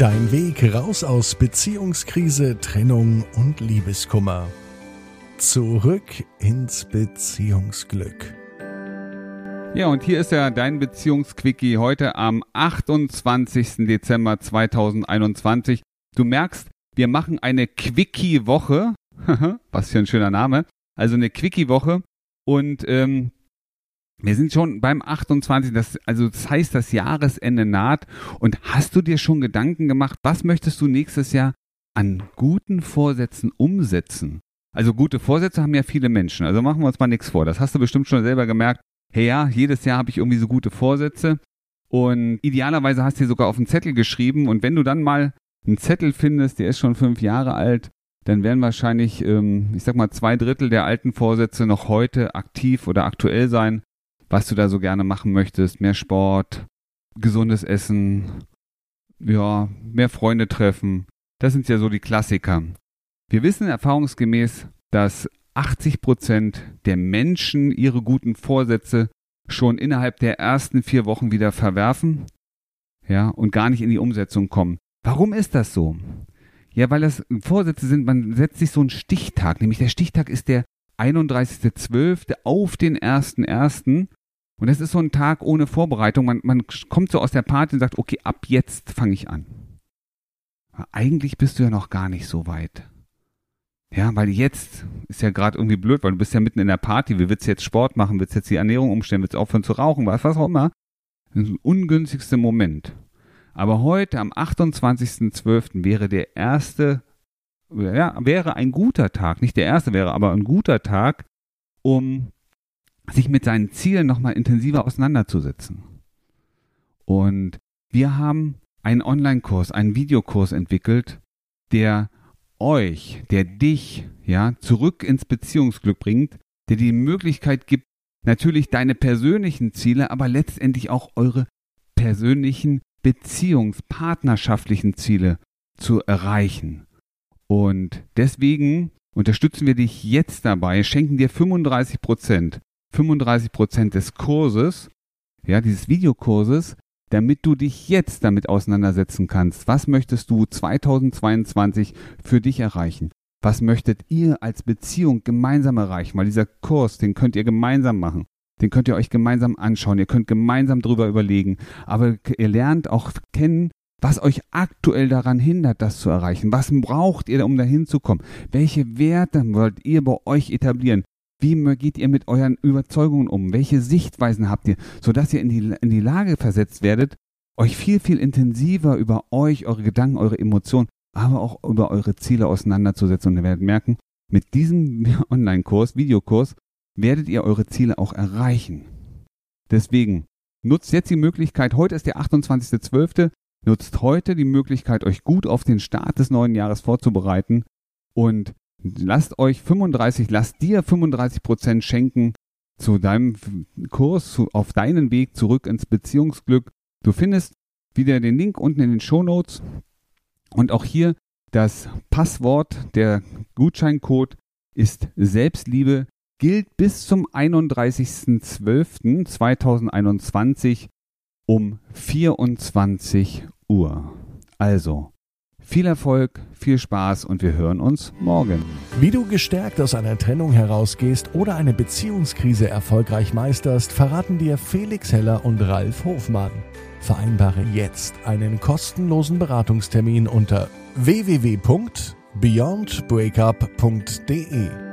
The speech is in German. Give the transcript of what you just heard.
Dein Weg raus aus Beziehungskrise, Trennung und Liebeskummer. Zurück ins Beziehungsglück. Ja, und hier ist ja dein Beziehungsquickie heute am 28. Dezember 2021. Du merkst, wir machen eine Quickie-Woche. Was für ein schöner Name. Also eine Quickie-Woche. Und ähm, wir sind schon beim 28. Das, also das heißt, das Jahresende naht. Und hast du dir schon Gedanken gemacht, was möchtest du nächstes Jahr an guten Vorsätzen umsetzen? Also gute Vorsätze haben ja viele Menschen. Also machen wir uns mal nichts vor. Das hast du bestimmt schon selber gemerkt. Hey ja, jedes Jahr habe ich irgendwie so gute Vorsätze. Und idealerweise hast du dir sogar auf einen Zettel geschrieben. Und wenn du dann mal einen Zettel findest, der ist schon fünf Jahre alt, dann werden wahrscheinlich, ähm, ich sag mal, zwei Drittel der alten Vorsätze noch heute aktiv oder aktuell sein was du da so gerne machen möchtest. Mehr Sport, gesundes Essen, ja, mehr Freunde treffen. Das sind ja so die Klassiker. Wir wissen erfahrungsgemäß, dass 80 Prozent der Menschen ihre guten Vorsätze schon innerhalb der ersten vier Wochen wieder verwerfen, ja, und gar nicht in die Umsetzung kommen. Warum ist das so? Ja, weil das Vorsätze sind, man setzt sich so einen Stichtag, nämlich der Stichtag ist der 31.12. auf den 1.1. Und das ist so ein Tag ohne Vorbereitung. Man, man kommt so aus der Party und sagt, okay, ab jetzt fange ich an. Aber eigentlich bist du ja noch gar nicht so weit. Ja, weil jetzt ist ja gerade irgendwie blöd, weil du bist ja mitten in der Party. Wie willst du jetzt Sport machen? Willst du jetzt die Ernährung umstellen? Willst du aufhören zu rauchen? Was, was auch immer. Das ist ein ungünstigster Moment. Aber heute, am 28.12., wäre der erste, ja, wäre ein guter Tag. Nicht der erste wäre, aber ein guter Tag, um sich mit seinen Zielen nochmal intensiver auseinanderzusetzen. Und wir haben einen Online-Kurs, einen Videokurs entwickelt, der euch, der dich, ja, zurück ins Beziehungsglück bringt, der die Möglichkeit gibt, natürlich deine persönlichen Ziele, aber letztendlich auch eure persönlichen beziehungspartnerschaftlichen Ziele zu erreichen. Und deswegen unterstützen wir dich jetzt dabei, schenken dir 35 Prozent 35 Prozent des Kurses, ja, dieses Videokurses, damit du dich jetzt damit auseinandersetzen kannst. Was möchtest du 2022 für dich erreichen? Was möchtet ihr als Beziehung gemeinsam erreichen? Weil dieser Kurs, den könnt ihr gemeinsam machen. Den könnt ihr euch gemeinsam anschauen. Ihr könnt gemeinsam drüber überlegen. Aber ihr lernt auch kennen, was euch aktuell daran hindert, das zu erreichen. Was braucht ihr, um dahin zu kommen? Welche Werte wollt ihr bei euch etablieren? Wie geht ihr mit euren Überzeugungen um? Welche Sichtweisen habt ihr, sodass ihr in die, in die Lage versetzt werdet, euch viel, viel intensiver über euch, eure Gedanken, eure Emotionen, aber auch über eure Ziele auseinanderzusetzen. Und ihr werdet merken, mit diesem Online-Kurs, Videokurs, werdet ihr eure Ziele auch erreichen. Deswegen nutzt jetzt die Möglichkeit, heute ist der 28.12., nutzt heute die Möglichkeit, euch gut auf den Start des neuen Jahres vorzubereiten und lasst euch 35, lasst dir 35 Prozent schenken zu deinem Kurs, zu, auf deinen Weg zurück ins Beziehungsglück. Du findest wieder den Link unten in den Show Notes und auch hier das Passwort, der Gutscheincode ist Selbstliebe, gilt bis zum 31.12.2021 um 24 Uhr. Also, viel Erfolg, viel Spaß und wir hören uns morgen. Wie du gestärkt aus einer Trennung herausgehst oder eine Beziehungskrise erfolgreich meisterst, verraten dir Felix Heller und Ralf Hofmann. Vereinbare jetzt einen kostenlosen Beratungstermin unter www.beyondbreakup.de.